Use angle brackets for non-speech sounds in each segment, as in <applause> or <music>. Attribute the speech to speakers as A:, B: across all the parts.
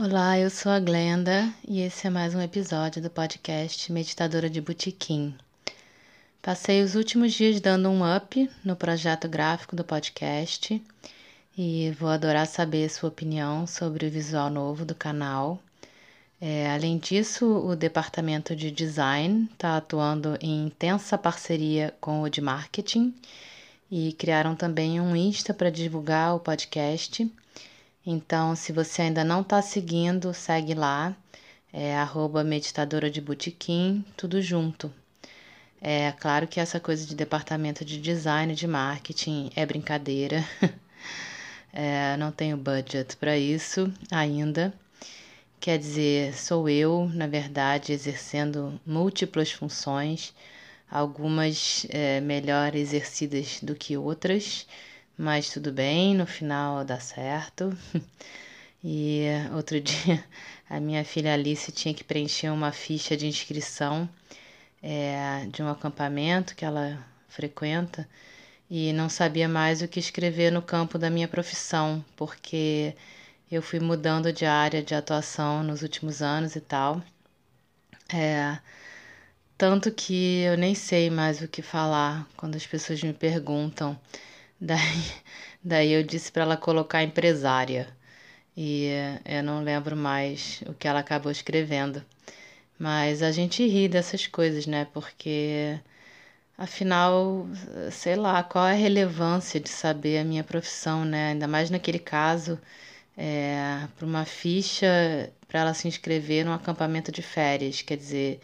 A: Olá, eu sou a Glenda e esse é mais um episódio do podcast Meditadora de Botequim. Passei os últimos dias dando um up no projeto gráfico do podcast e vou adorar saber sua opinião sobre o visual novo do canal. É, além disso, o departamento de design está atuando em intensa parceria com o de marketing e criaram também um Insta para divulgar o podcast. Então, se você ainda não está seguindo, segue lá, é arroba meditadora de tudo junto. É claro que essa coisa de departamento de design de marketing é brincadeira. <laughs> É, não tenho budget para isso ainda. Quer dizer, sou eu, na verdade, exercendo múltiplas funções, algumas é, melhor exercidas do que outras, mas tudo bem, no final dá certo. <laughs> E outro <laughs> dia a minha filha Alice tinha que preencher uma ficha de inscrição é, de um acampamento que ela frequenta e não sabia mais o que escrever no campo da minha profissão, porque eu fui mudando de área de atuação nos últimos anos e tal. É, tanto que eu nem sei mais o que falar quando as pessoas me perguntam. Daí, <laughs> daí eu disse para ela colocar empresária. E eu não lembro mais o que ela acabou escrevendo. Mas a gente ri dessas coisas, né? Porque afinal, sei lá, qual é a relevância de saber a minha profissão, né? Ainda mais naquele caso, é, para uma ficha para ela se inscrever num acampamento de férias. Quer dizer,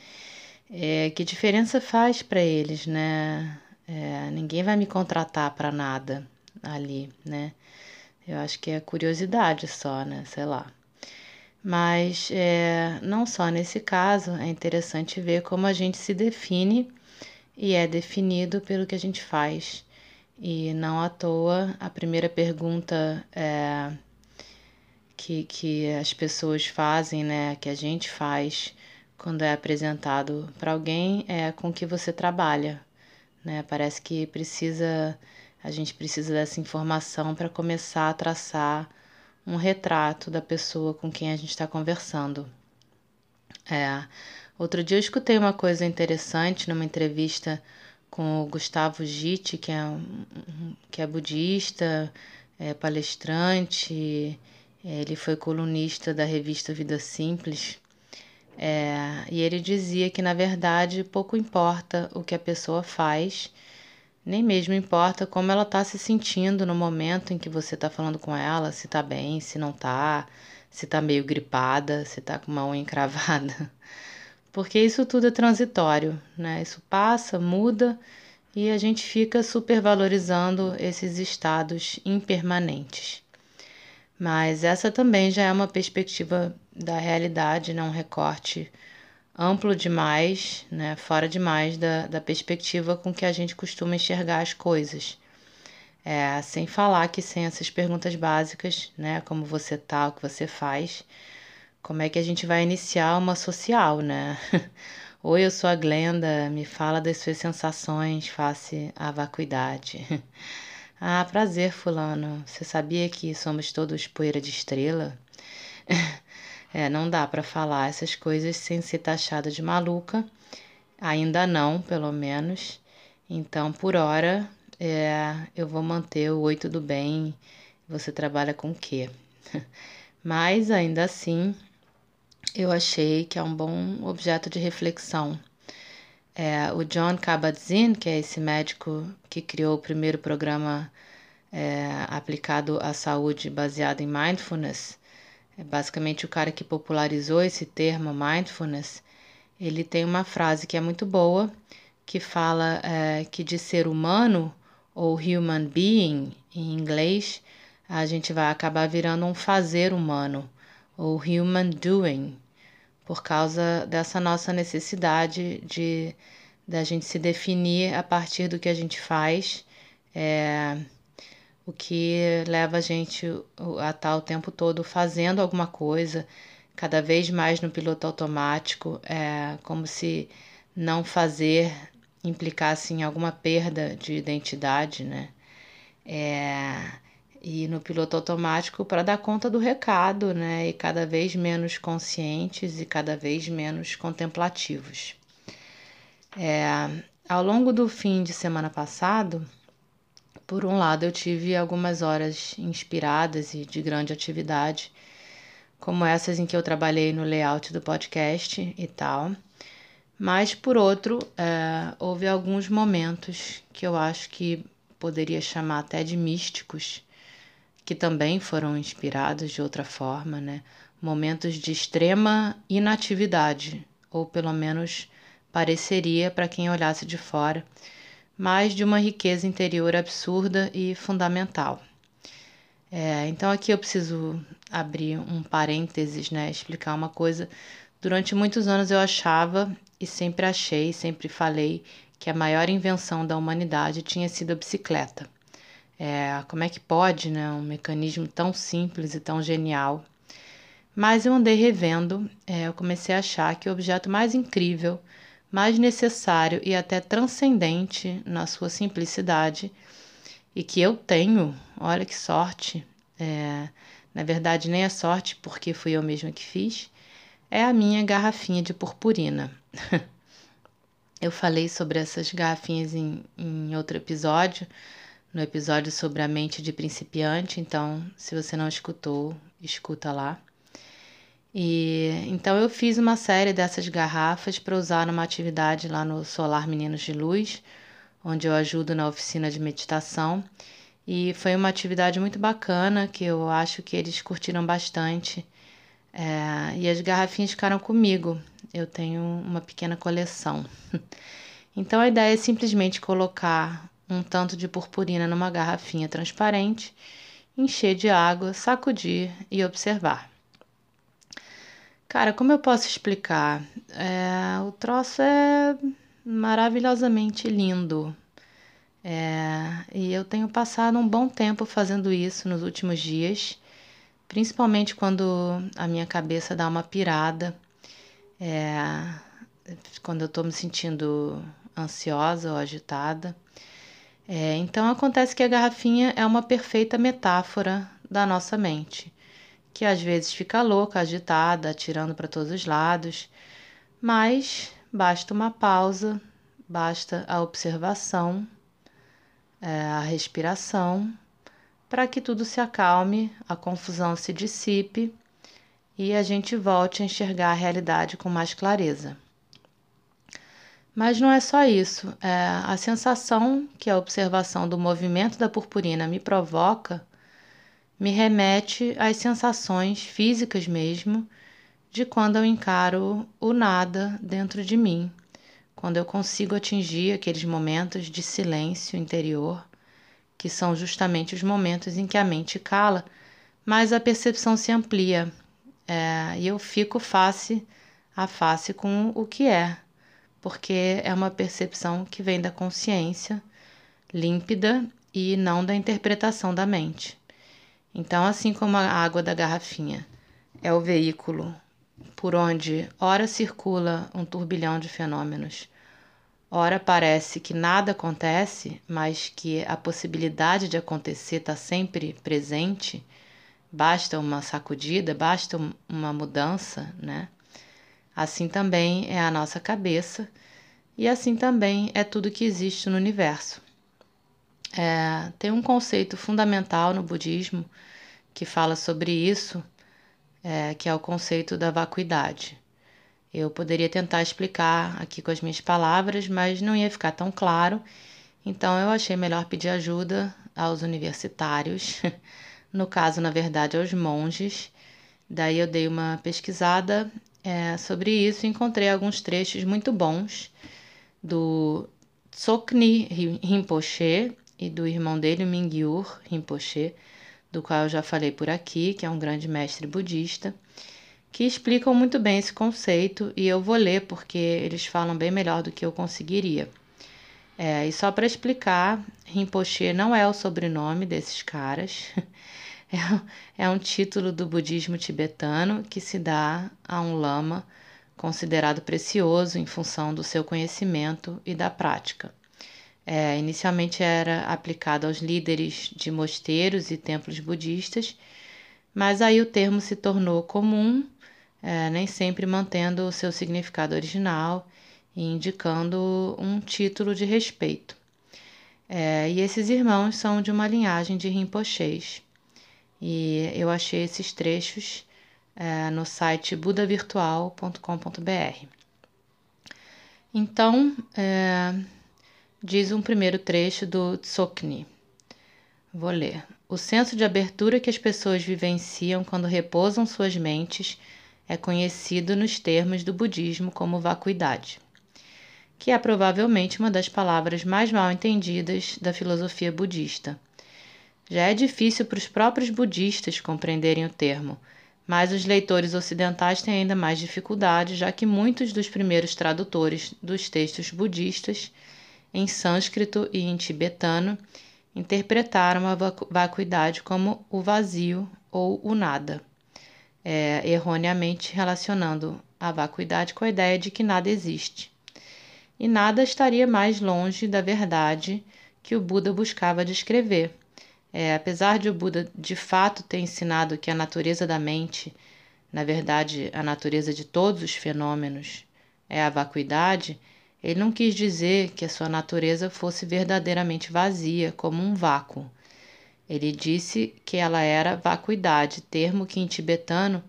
A: é, que diferença faz para eles, né? É, ninguém vai me contratar para nada ali, né? Eu acho que é curiosidade só, né? Sei lá. Mas é, não só nesse caso, é interessante ver como a gente se define e é definido pelo que a gente faz. E não à toa, a primeira pergunta é, que, que as pessoas fazem, né, que a gente faz quando é apresentado para alguém é com que você trabalha, né? Parece que precisa a gente precisa dessa informação para começar a traçar um retrato da pessoa com quem a gente está conversando. É, outro dia eu escutei uma coisa interessante numa entrevista com o Gustavo Gitti, que é, que é budista, é palestrante, ele foi colunista da revista Vida Simples. É, e ele dizia que, na verdade, pouco importa o que a pessoa faz, nem mesmo importa como ela está se sentindo no momento em que você está falando com ela, se está bem, se não está, se está meio gripada, se está com uma unha encravada. <laughs> Porque isso tudo é transitório, né? Isso passa, muda e a gente fica supervalorizando esses estados impermanentes. Mas essa também já é uma perspectiva da realidade, né? um recorte amplo demais, né? fora demais da, da perspectiva com que a gente costuma enxergar as coisas. É, sem falar que sem essas perguntas básicas, né? como você tá, o que você faz, como é que a gente vai iniciar uma social, né? <laughs> Oi, eu sou a Glenda, me fala das suas sensações face à vacuidade. <laughs> Ah, prazer, fulano. Você sabia que somos todos poeira de estrela? <laughs> É, não dá para falar essas coisas sem ser taxada de maluca. Ainda não, pelo menos. Então, por hora, é, eu vou manter o oi, tudo bem. Você trabalha com o quê? <laughs> Mas, ainda assim, eu achei que é um bom objeto de reflexão. É, o John Kabat-Zinn, que é esse médico que criou o primeiro programa é, aplicado à saúde baseado em mindfulness, é basicamente o cara que popularizou esse termo mindfulness, ele tem uma frase que é muito boa, que fala é, que de ser humano ou human being em inglês, a gente vai acabar virando um fazer humano ou human doing, por causa dessa nossa necessidade de da gente se definir a partir do que a gente faz, é, o que leva a gente a estar o tempo todo fazendo alguma coisa, cada vez mais no piloto automático, é como se não fazer implicasse em alguma perda de identidade, né? É, e no piloto automático para dar conta do recado, né? E cada vez menos conscientes e cada vez menos contemplativos. É, ao longo do fim de semana passado, por um lado, eu tive algumas horas inspiradas e de grande atividade, como essas em que eu trabalhei no layout do podcast e tal. Mas, por outro, é, houve alguns momentos que eu acho que poderia chamar até de místicos, que também foram inspirados de outra forma, né? Momentos de extrema inatividade, ou pelo menos pareceria para quem olhasse de fora, mas de uma riqueza interior absurda e fundamental. É, então aqui eu preciso abrir um parênteses, né? Explicar uma coisa. Durante muitos anos eu achava e sempre achei, sempre falei que a maior invenção da humanidade tinha sido a bicicleta. É, como é que pode, né? Um mecanismo tão simples e tão genial. Mas eu andei revendo, é, eu comecei a achar que o objeto mais incrível, mais necessário e até transcendente na sua simplicidade, e que eu tenho, olha que sorte, é, na verdade nem é sorte porque fui eu mesma que fiz, é a minha garrafinha de purpurina. <laughs> eu falei sobre essas garrafinhas em, em outro episódio, no episódio sobre a mente de principiante, então se você não escutou, escuta lá. E então eu fiz uma série dessas garrafas para usar numa atividade lá no Solar Meninos de Luz, onde eu ajudo na oficina de meditação. E foi uma atividade muito bacana que eu acho que eles curtiram bastante. É, e as garrafinhas ficaram comigo. Eu tenho uma pequena coleção. <laughs> Então a ideia é simplesmente colocar um tanto de purpurina numa garrafinha transparente, encher de água, sacudir e observar. Cara, como eu posso explicar? É, o troço é maravilhosamente lindo. É, e eu tenho passado um bom tempo fazendo isso nos últimos dias, principalmente quando a minha cabeça dá uma pirada, é, quando eu estou me sentindo ansiosa ou agitada. É, então acontece que a garrafinha é uma perfeita metáfora da nossa mente, que às vezes fica louca, agitada, atirando para todos os lados, mas basta uma pausa, basta a observação, é, a respiração, para que tudo se acalme, a confusão se dissipe e a gente volte a enxergar a realidade com mais clareza. Mas não é só isso. É, a sensação que a observação do movimento da purpurina me provoca me remete às sensações físicas mesmo de quando eu encaro o nada dentro de mim, quando eu consigo atingir aqueles momentos de silêncio interior, que são justamente os momentos em que a mente cala, mas a percepção se amplia. É, e eu fico face a face com o que é porque é uma percepção que vem da consciência límpida e não da interpretação da mente. Então, assim como a água da garrafinha é o veículo por onde ora circula um turbilhão de fenômenos, ora parece que nada acontece, mas que a possibilidade de acontecer está sempre presente, basta uma sacudida, basta uma mudança, né? Assim também é a nossa cabeça e assim também é tudo que existe no universo. É, tem um conceito fundamental no budismo que fala sobre isso, é, que é o conceito da vacuidade. Eu poderia tentar explicar aqui com as minhas palavras, mas não ia ficar tão claro, então eu achei melhor pedir ajuda aos universitários, <laughs> no caso, na verdade, aos monges, Daí eu dei uma pesquisada é, sobre isso encontrei alguns trechos muito bons do Tsokni Rinpoche e do irmão dele, Mingyur Rinpoche, do qual eu já falei por aqui, que é um grande mestre budista, que explicam muito bem esse conceito e eu vou ler porque eles falam bem melhor do que eu conseguiria. É, e só para explicar, Rinpoche não é o sobrenome desses caras, <laughs> <laughs> é, um título do budismo tibetano que se dá a um lama considerado precioso em função do seu conhecimento e da prática. É, inicialmente era aplicado aos líderes de mosteiros e templos budistas, mas aí o termo se tornou comum, é, nem sempre mantendo o seu significado original e indicando um título de respeito. É, e esses irmãos são de uma linhagem de Rinpoches. E eu achei esses trechos é, no site budavirtual.com.br. Então, é, diz um primeiro trecho do Tsokni. Vou ler. O senso de abertura que as pessoas vivenciam quando repousam suas mentes é conhecido nos termos do budismo como vacuidade, que é provavelmente uma das palavras mais mal entendidas da filosofia budista. Já é difícil para os próprios budistas compreenderem o termo, mas os leitores ocidentais têm ainda mais dificuldade, já que muitos dos primeiros tradutores dos textos budistas em sânscrito e em tibetano, interpretaram a vacuidade como o vazio ou o nada, é, erroneamente relacionando a vacuidade com a ideia de que nada existe. E nada estaria mais longe da verdade que o Buda buscava descrever. É, apesar de o Buda de fato ter ensinado que a natureza da mente, na verdade, a natureza de todos os fenômenos, é a vacuidade, ele não quis dizer que a sua natureza fosse verdadeiramente vazia, como um vácuo. Ele disse que ela era vacuidade, termo que em tibetano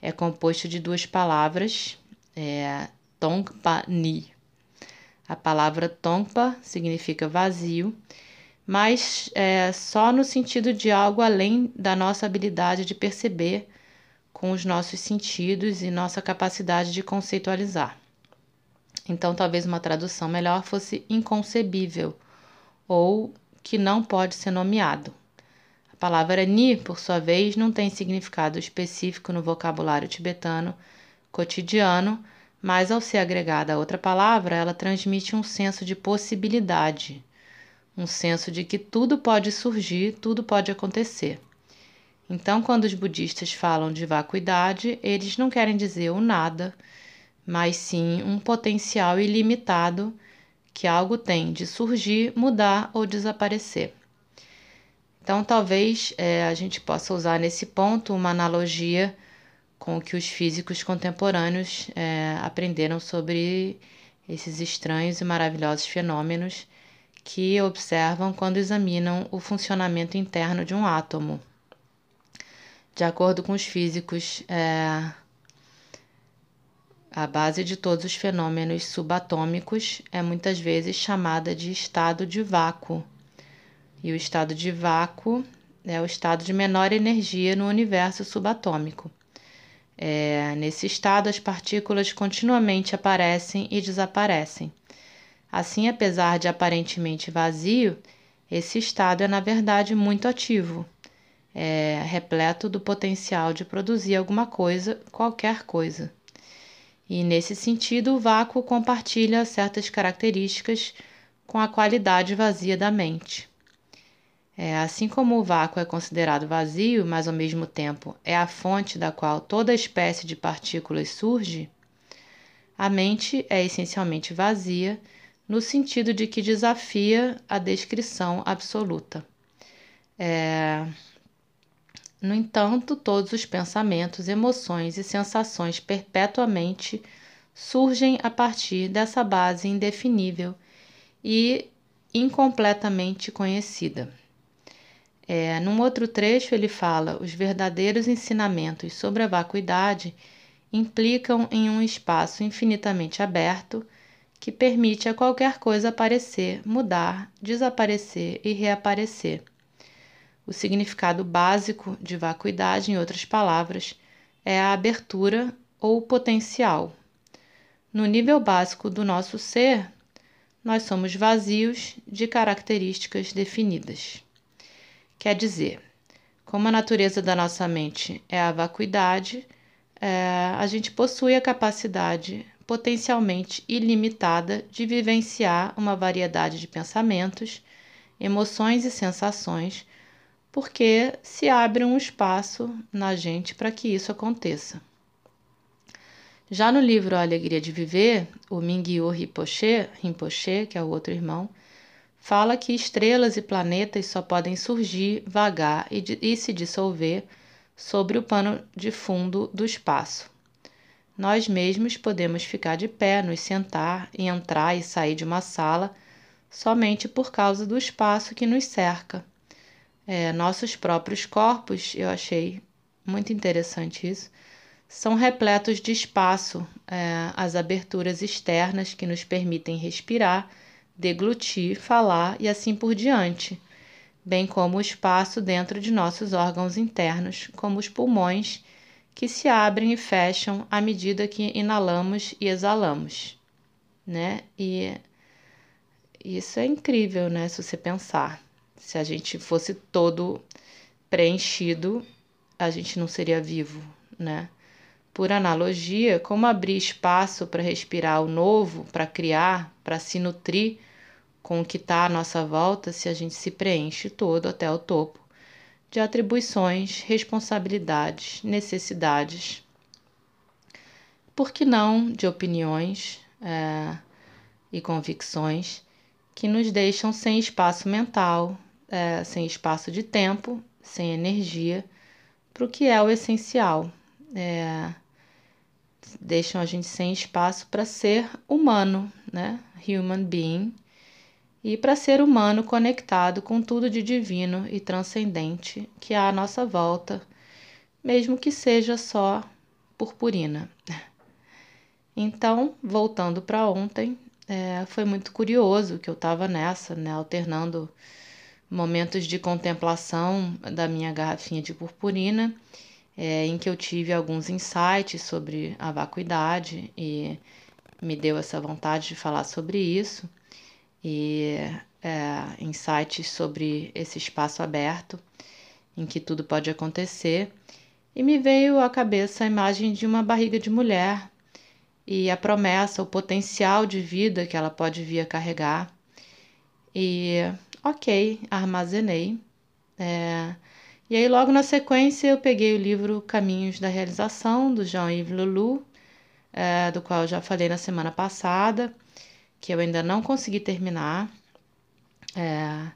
A: é composto de duas palavras, é, Tongpa Ni. A palavra Tongpa significa vazio, mas é, só no sentido de algo além da nossa habilidade de perceber com os nossos sentidos e nossa capacidade de conceitualizar. Então, talvez uma tradução melhor fosse inconcebível ou que não pode ser nomeado. A palavra ni, por sua vez, não tem significado específico no vocabulário tibetano cotidiano, mas ao ser agregada a outra palavra, ela transmite um senso de possibilidade, um senso de que tudo pode surgir, tudo pode acontecer. Então, quando os budistas falam de vacuidade, eles não querem dizer o nada, mas sim um potencial ilimitado que algo tem de surgir, mudar ou desaparecer. Então, talvez é, a gente possa usar nesse ponto uma analogia com o que os físicos contemporâneos é, aprenderam sobre esses estranhos e maravilhosos fenômenos que observam quando examinam o funcionamento interno de um átomo. De acordo com os físicos, é, a base de todos os fenômenos subatômicos é muitas vezes chamada de estado de vácuo. E o estado de vácuo é o estado de menor energia no universo subatômico. É, nesse estado, as partículas continuamente aparecem e desaparecem. Assim, apesar de aparentemente vazio, esse estado é, na verdade, muito ativo, é repleto do potencial de produzir alguma coisa, qualquer coisa. E nesse sentido, o vácuo compartilha certas características com a qualidade vazia da mente. É, assim como o vácuo é considerado vazio, mas ao mesmo tempo é a fonte da qual toda espécie de partículas surge, a mente é essencialmente vazia no sentido de que desafia a descrição absoluta. É, no entanto, todos os pensamentos, emoções e sensações perpetuamente surgem a partir dessa base indefinível e incompletamente conhecida. É, num outro trecho, ele fala: os verdadeiros ensinamentos sobre a vacuidade implicam em um espaço infinitamente aberto que permite a qualquer coisa aparecer, mudar, desaparecer e reaparecer. O significado básico de vacuidade, em outras palavras, é a abertura ou potencial. No nível básico do nosso ser, nós somos vazios de características definidas. Quer dizer, como a natureza da nossa mente é a vacuidade, é, a gente possui a capacidade potencialmente ilimitada de vivenciar uma variedade de pensamentos, emoções e sensações, porque se abre um espaço na gente para que isso aconteça. Já no livro A Alegria de Viver, o Mingyu Rinpoche, Rinpoche, que é o outro irmão, fala que estrelas e planetas só podem surgir, vagar e, e se dissolver sobre o pano de fundo do espaço. Nós mesmos podemos ficar de pé, nos sentar e entrar e sair de uma sala somente por causa do espaço que nos cerca. É, nossos próprios corpos, eu achei muito interessante isso, são repletos de espaço, é, as aberturas externas que nos permitem respirar, deglutir, falar e assim por diante, bem como o espaço dentro de nossos órgãos internos, como os pulmões, que se abrem e fecham à medida que inalamos e exalamos, né? E isso é incrível, né? Se você pensar, se a gente fosse todo preenchido, a gente não seria vivo, né? Por analogia, como abrir espaço para respirar o novo, para criar, para se nutrir com o que está à nossa volta se a gente se preenche todo até o topo de atribuições, responsabilidades, necessidades, por que não de opiniões é, e convicções que nos deixam sem espaço mental, é, sem espaço de tempo, sem energia para o que é o essencial. É, deixam a gente sem espaço para ser humano, né? Human being. E para ser humano conectado com tudo de divino e transcendente que há à nossa volta, mesmo que seja só purpurina. Então, voltando para ontem, é, foi muito curioso que eu estava nessa, né, alternando momentos de contemplação da minha garrafinha de purpurina é, em que eu tive alguns insights sobre a vacuidade e me deu essa vontade de falar sobre isso e é, insights sobre esse espaço aberto em que tudo pode acontecer. E me veio à cabeça a imagem de uma barriga de mulher e a promessa, o potencial de vida que ela pode vir a carregar. E ok, armazenei. É, e aí, logo na sequência, eu peguei o livro Caminhos da Realização, do Jean-Yves Lulu, é, do qual eu já falei na semana passada, que eu ainda não consegui terminar, é,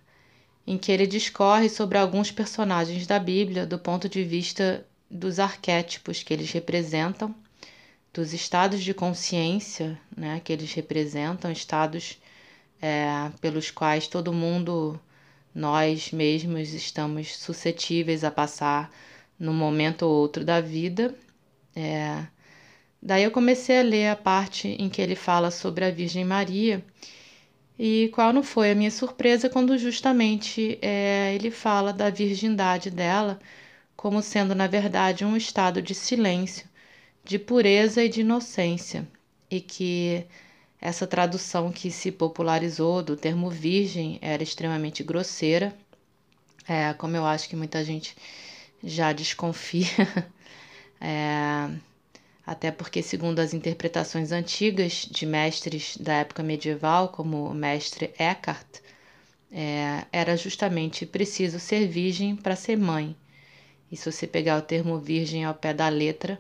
A: em que ele discorre sobre alguns personagens da Bíblia do ponto de vista dos arquétipos que eles representam, dos estados de consciência né, que eles representam, estados é, pelos quais todo mundo nós mesmos estamos suscetíveis a passar num momento ou outro da vida. É... Daí eu comecei a ler a parte em que ele fala sobre a Virgem Maria e qual não foi a minha surpresa quando justamente é, ele fala da virgindade dela como sendo, na verdade, um estado de silêncio, de pureza e de inocência, e que essa tradução que se popularizou do termo virgem era extremamente grosseira, é, como eu acho que muita gente já desconfia, <laughs> é, até porque, segundo as interpretações antigas de mestres da época medieval, como o mestre Eckhart, é, era justamente preciso ser virgem para ser mãe. E se você pegar o termo virgem ao pé da letra,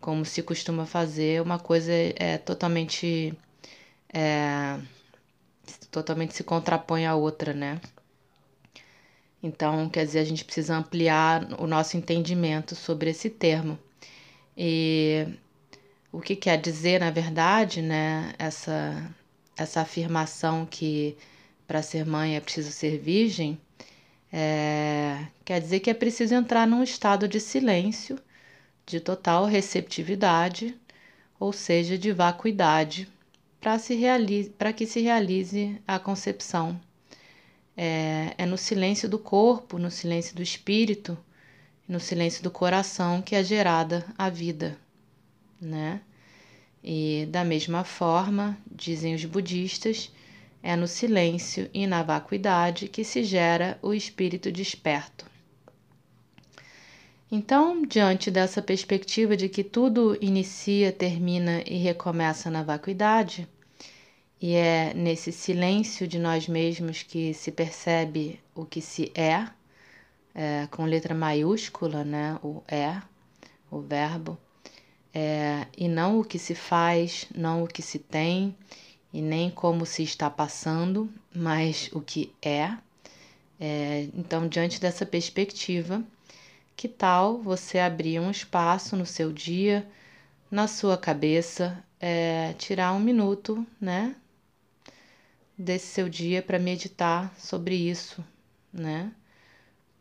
A: como se costuma fazer, uma coisa é totalmente é, totalmente se contrapõe à outra, né? Então, quer dizer, a gente precisa ampliar o nosso entendimento sobre esse termo. E o que quer dizer, na verdade, né, essa, essa afirmação que para ser mãe é preciso ser virgem, é, quer dizer que é preciso entrar num estado de silêncio, de total receptividade, ou seja, de vacuidade para que se realize a concepção. É, é no silêncio do corpo, no silêncio do espírito, no silêncio do coração que é gerada a vida, né? E da mesma forma, dizem os budistas, é no silêncio e na vacuidade que se gera o espírito desperto. Então, diante dessa perspectiva de que tudo inicia, termina e recomeça na vacuidade, e é nesse silêncio de nós mesmos que se percebe o que se é, é com letra maiúscula, né? O é, o verbo, é, e não o que se faz, não o que se tem, e nem como se está passando, mas o que é. é então, diante dessa perspectiva, que tal você abrir um espaço no seu dia, na sua cabeça, é, tirar um minuto, né, desse seu dia para meditar sobre isso, né?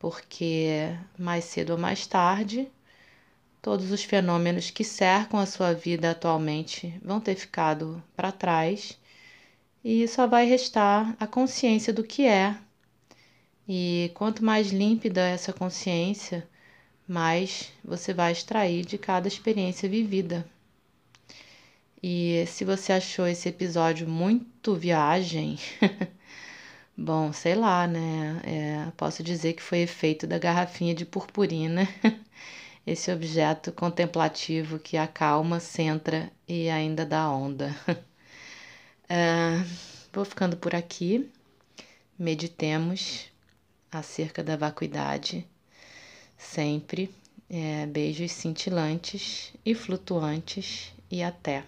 A: Porque mais cedo ou mais tarde, todos os fenômenos que cercam a sua vida atualmente vão ter ficado para trás e só vai restar a consciência do que é. E quanto mais límpida essa consciência, mais você vai extrair de cada experiência vivida. E se você achou esse episódio muito viagem, <laughs> bom, sei lá, né? É, posso dizer que foi efeito da garrafinha de purpurina, <laughs> esse objeto contemplativo que acalma, centra e ainda dá onda. <laughs> É, vou ficando por aqui. Meditemos acerca da vacuidade sempre. É, beijos cintilantes e flutuantes e até.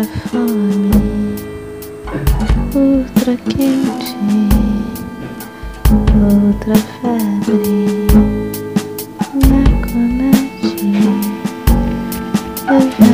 B: Outra fome, outra quente, outra febre. Thank you.